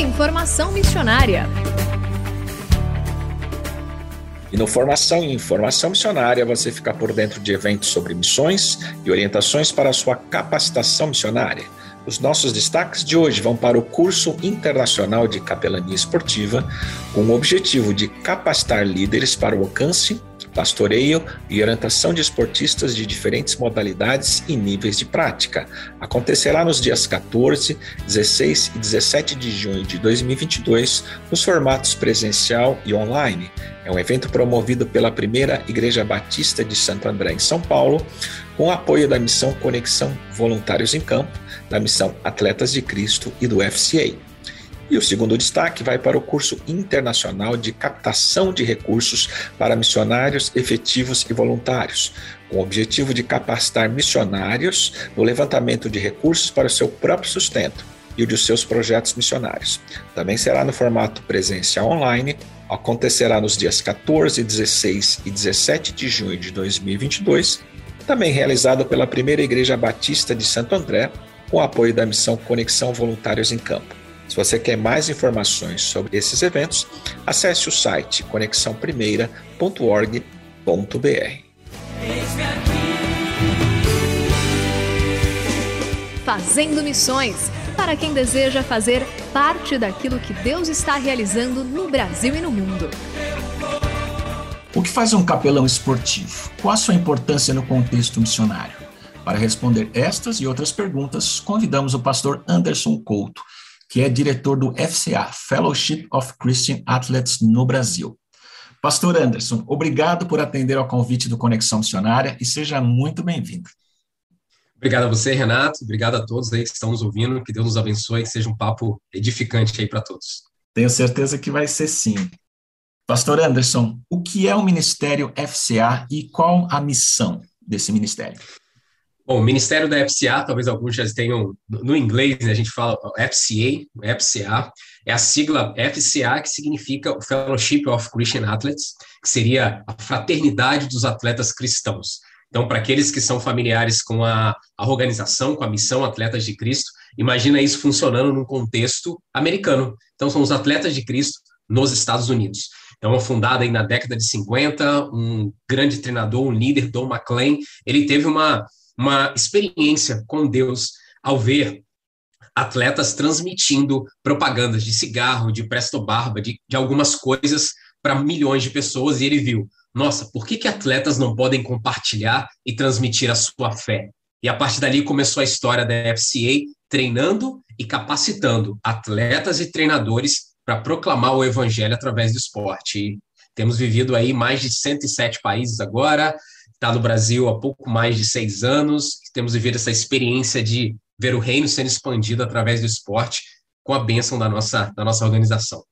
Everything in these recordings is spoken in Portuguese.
Informação Missionária. E no Formação e Informação Missionária você fica por dentro de eventos sobre missões e orientações para a sua capacitação missionária. Os nossos destaques de hoje vão para o curso internacional de capelania esportiva, com o objetivo de capacitar líderes para o alcance pastoreio e orientação de esportistas de diferentes modalidades e níveis de prática. Acontecerá nos dias 14, 16 e 17 de junho de 2022, nos formatos presencial e online. É um evento promovido pela primeira Igreja Batista de Santo André, em São Paulo, com apoio da missão Conexão Voluntários em Campo, da missão Atletas de Cristo e do FCA. E o segundo destaque vai para o curso internacional de captação de recursos para missionários efetivos e voluntários, com o objetivo de capacitar missionários no levantamento de recursos para o seu próprio sustento e o de seus projetos missionários. Também será no formato presencial online, acontecerá nos dias 14, 16 e 17 de junho de 2022, também realizado pela Primeira Igreja Batista de Santo André, com apoio da missão Conexão Voluntários em Campo. Se você quer mais informações sobre esses eventos, acesse o site conexãoprimeira.org.br. Fazendo Missões para quem deseja fazer parte daquilo que Deus está realizando no Brasil e no mundo. O que faz um capelão esportivo? Qual a sua importância no contexto missionário? Para responder estas e outras perguntas, convidamos o pastor Anderson Couto, que é diretor do FCA, Fellowship of Christian Athletes no Brasil. Pastor Anderson, obrigado por atender ao convite do Conexão Missionária e seja muito bem-vindo. Obrigado a você, Renato. Obrigado a todos aí que estão nos ouvindo. Que Deus nos abençoe, que seja um papo edificante aí para todos. Tenho certeza que vai ser sim. Pastor Anderson, o que é o Ministério FCA e qual a missão desse ministério? Bom, o Ministério da FCA, talvez alguns já tenham, no inglês né, a gente fala FCA, FCA, é a sigla FCA que significa Fellowship of Christian Athletes, que seria a fraternidade dos atletas cristãos. Então, para aqueles que são familiares com a, a organização, com a missão Atletas de Cristo, imagina isso funcionando num contexto americano. Então, são os atletas de Cristo nos Estados Unidos. Então, fundada aí na década de 50, um grande treinador, um líder, Don McLean, ele teve uma uma experiência com Deus ao ver atletas transmitindo propagandas de cigarro, de presto barba, de, de algumas coisas para milhões de pessoas e ele viu, nossa, por que, que atletas não podem compartilhar e transmitir a sua fé? E a partir dali começou a história da FCA treinando e capacitando atletas e treinadores para proclamar o evangelho através do esporte. E temos vivido aí mais de 107 países agora, está no Brasil há pouco mais de seis anos, temos vivido essa experiência de ver o reino sendo expandido através do esporte, com a bênção da nossa, da nossa organização.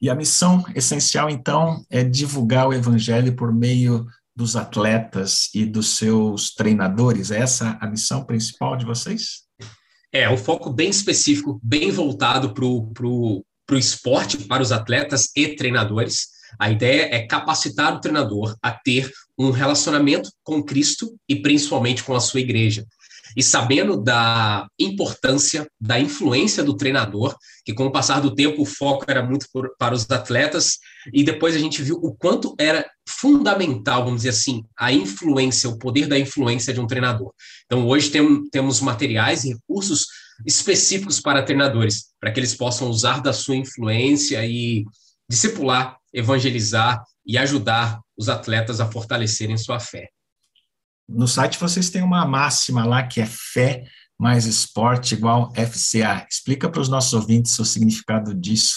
E a missão essencial, então, é divulgar o evangelho por meio dos atletas e dos seus treinadores. É essa a missão principal de vocês? É, um foco bem específico, bem voltado para o para o esporte, para os atletas e treinadores. A ideia é capacitar o treinador a ter um relacionamento com Cristo e principalmente com a sua igreja. E sabendo da importância, da influência do treinador, que com o passar do tempo o foco era muito por, para os atletas, e depois a gente viu o quanto era fundamental, vamos dizer assim, a influência, o poder da influência de um treinador. Então, hoje tem, temos materiais e recursos específicos para treinadores, para que eles possam usar da sua influência e discipular, evangelizar e ajudar os atletas a fortalecerem sua fé. No site vocês têm uma máxima lá que é fé mais esporte igual FCA. Explica para os nossos ouvintes o significado disso.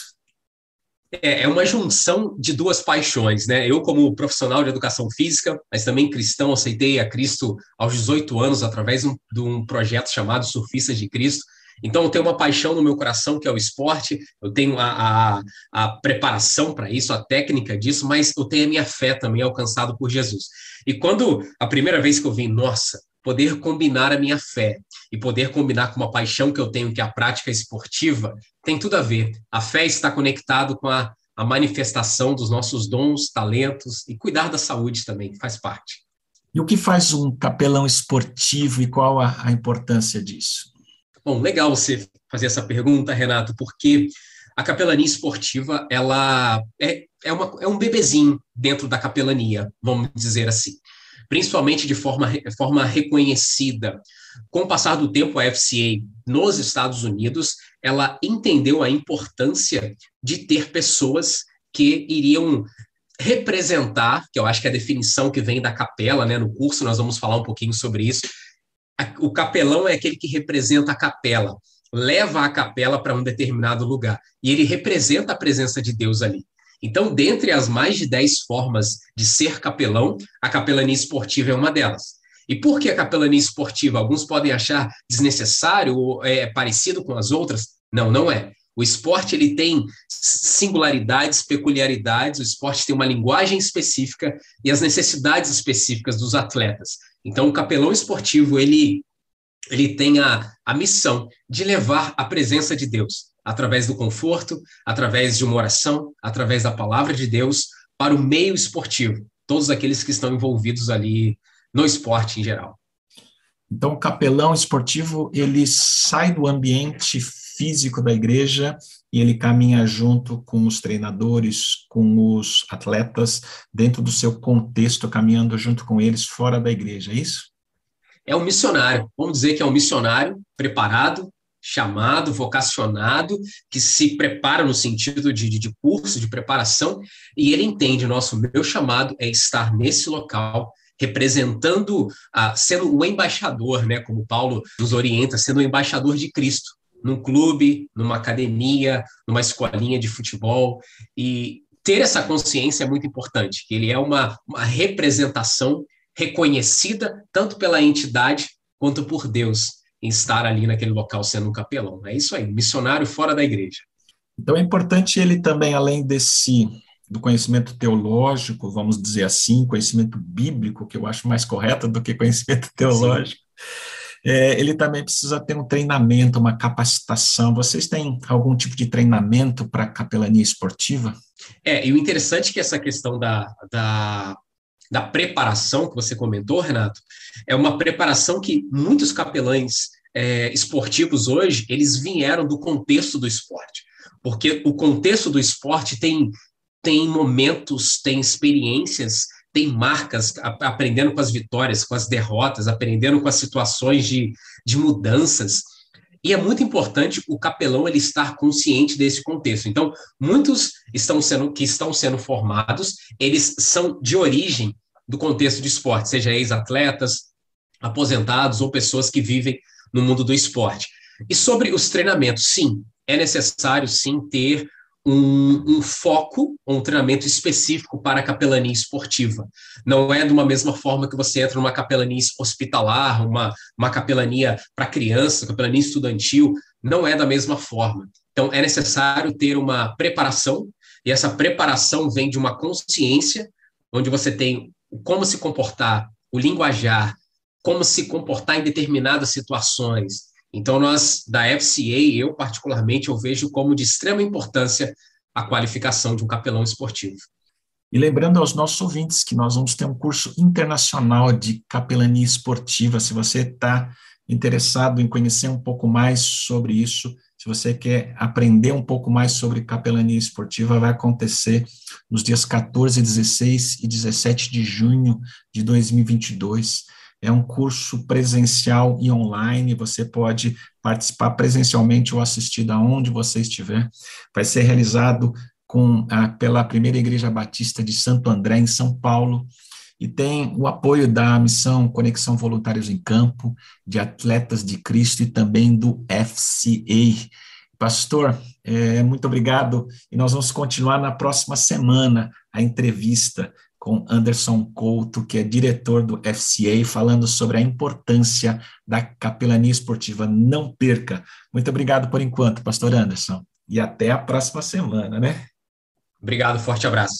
É, é uma junção de duas paixões, né? Eu, como profissional de educação física, mas também cristão, aceitei a Cristo aos 18 anos através de um, de um projeto chamado Surfistas de Cristo. Então, eu tenho uma paixão no meu coração, que é o esporte, eu tenho a, a, a preparação para isso, a técnica disso, mas eu tenho a minha fé também alcançado por Jesus. E quando a primeira vez que eu vi, nossa, poder combinar a minha fé e poder combinar com uma paixão que eu tenho, que é a prática esportiva, tem tudo a ver. A fé está conectado com a, a manifestação dos nossos dons, talentos e cuidar da saúde também, faz parte. E o que faz um capelão esportivo e qual a, a importância disso? Bom, legal você fazer essa pergunta, Renato, porque a capelania esportiva ela é, é, uma, é um bebezinho dentro da capelania, vamos dizer assim principalmente de forma, forma reconhecida. Com o passar do tempo, a FCA nos Estados Unidos, ela entendeu a importância de ter pessoas que iriam representar, que eu acho que é a definição que vem da capela, né? No curso nós vamos falar um pouquinho sobre isso. O capelão é aquele que representa a capela, leva a capela para um determinado lugar e ele representa a presença de Deus ali. Então, dentre as mais de 10 formas de ser capelão, a capelania esportiva é uma delas. E por que a capelania esportiva? Alguns podem achar desnecessário ou é, parecido com as outras. Não, não é. O esporte ele tem singularidades, peculiaridades, o esporte tem uma linguagem específica e as necessidades específicas dos atletas. Então, o capelão esportivo ele, ele tem a, a missão de levar a presença de Deus através do conforto, através de uma oração, através da palavra de Deus, para o meio esportivo, todos aqueles que estão envolvidos ali no esporte em geral. Então, o capelão esportivo, ele sai do ambiente físico da igreja e ele caminha junto com os treinadores, com os atletas, dentro do seu contexto, caminhando junto com eles fora da igreja, é isso? É um missionário, vamos dizer que é um missionário preparado, chamado, vocacionado, que se prepara no sentido de, de, curso, de preparação, e ele entende, nosso, meu chamado é estar nesse local, representando, ah, sendo o embaixador, né, como Paulo nos orienta, sendo o embaixador de Cristo, num clube, numa academia, numa escolinha de futebol, e ter essa consciência é muito importante, que ele é uma, uma representação reconhecida tanto pela entidade quanto por Deus em estar ali naquele local sendo um capelão. É isso aí, missionário fora da igreja. Então é importante ele também, além desse do conhecimento teológico, vamos dizer assim, conhecimento bíblico, que eu acho mais correto do que conhecimento teológico, é, ele também precisa ter um treinamento, uma capacitação. Vocês têm algum tipo de treinamento para capelania esportiva? É, e o interessante é que essa questão da, da da preparação que você comentou, Renato, é uma preparação que muitos capelães é, esportivos hoje, eles vieram do contexto do esporte, porque o contexto do esporte tem, tem momentos, tem experiências, tem marcas, aprendendo com as vitórias, com as derrotas, aprendendo com as situações de, de mudanças, e é muito importante o capelão ele estar consciente desse contexto. Então, muitos estão sendo que estão sendo formados, eles são de origem do contexto de esporte, seja ex-atletas, aposentados ou pessoas que vivem no mundo do esporte. E sobre os treinamentos, sim, é necessário sim ter um, um, foco, um treinamento específico para a capelania esportiva. Não é de uma mesma forma que você entra numa capelania hospitalar, uma, uma capelania para criança, capelania estudantil, não é da mesma forma. Então, é necessário ter uma preparação, e essa preparação vem de uma consciência, onde você tem como se comportar, o linguajar, como se comportar em determinadas situações, Então, nós, da FCA, eu particularmente, eu vejo como de extrema importância a qualificação de um capelão esportivo. E lembrando aos nossos ouvintes que nós vamos ter um curso internacional de capelania esportiva. Se você está interessado em conhecer um pouco mais sobre isso, se você quer aprender um pouco mais sobre capelania esportiva, vai acontecer nos dias 14, 16 e 17 de junho de 2022. É um curso presencial e online, você pode participar presencialmente ou assistir da onde você estiver. Vai ser realizado com a, pela Primeira Igreja Batista de Santo André, em São Paulo, e tem o apoio da missão Conexão Voluntários em Campo, de Atletas de Cristo e também do FCA. Pastor, é, muito obrigado, e nós vamos continuar na próxima semana a entrevista com Anderson Couto, que é diretor do FCA, falando sobre a importância da capelania esportiva. Não perca. Muito obrigado por enquanto, pastor Anderson. E até a próxima semana, né? Obrigado, forte abraço.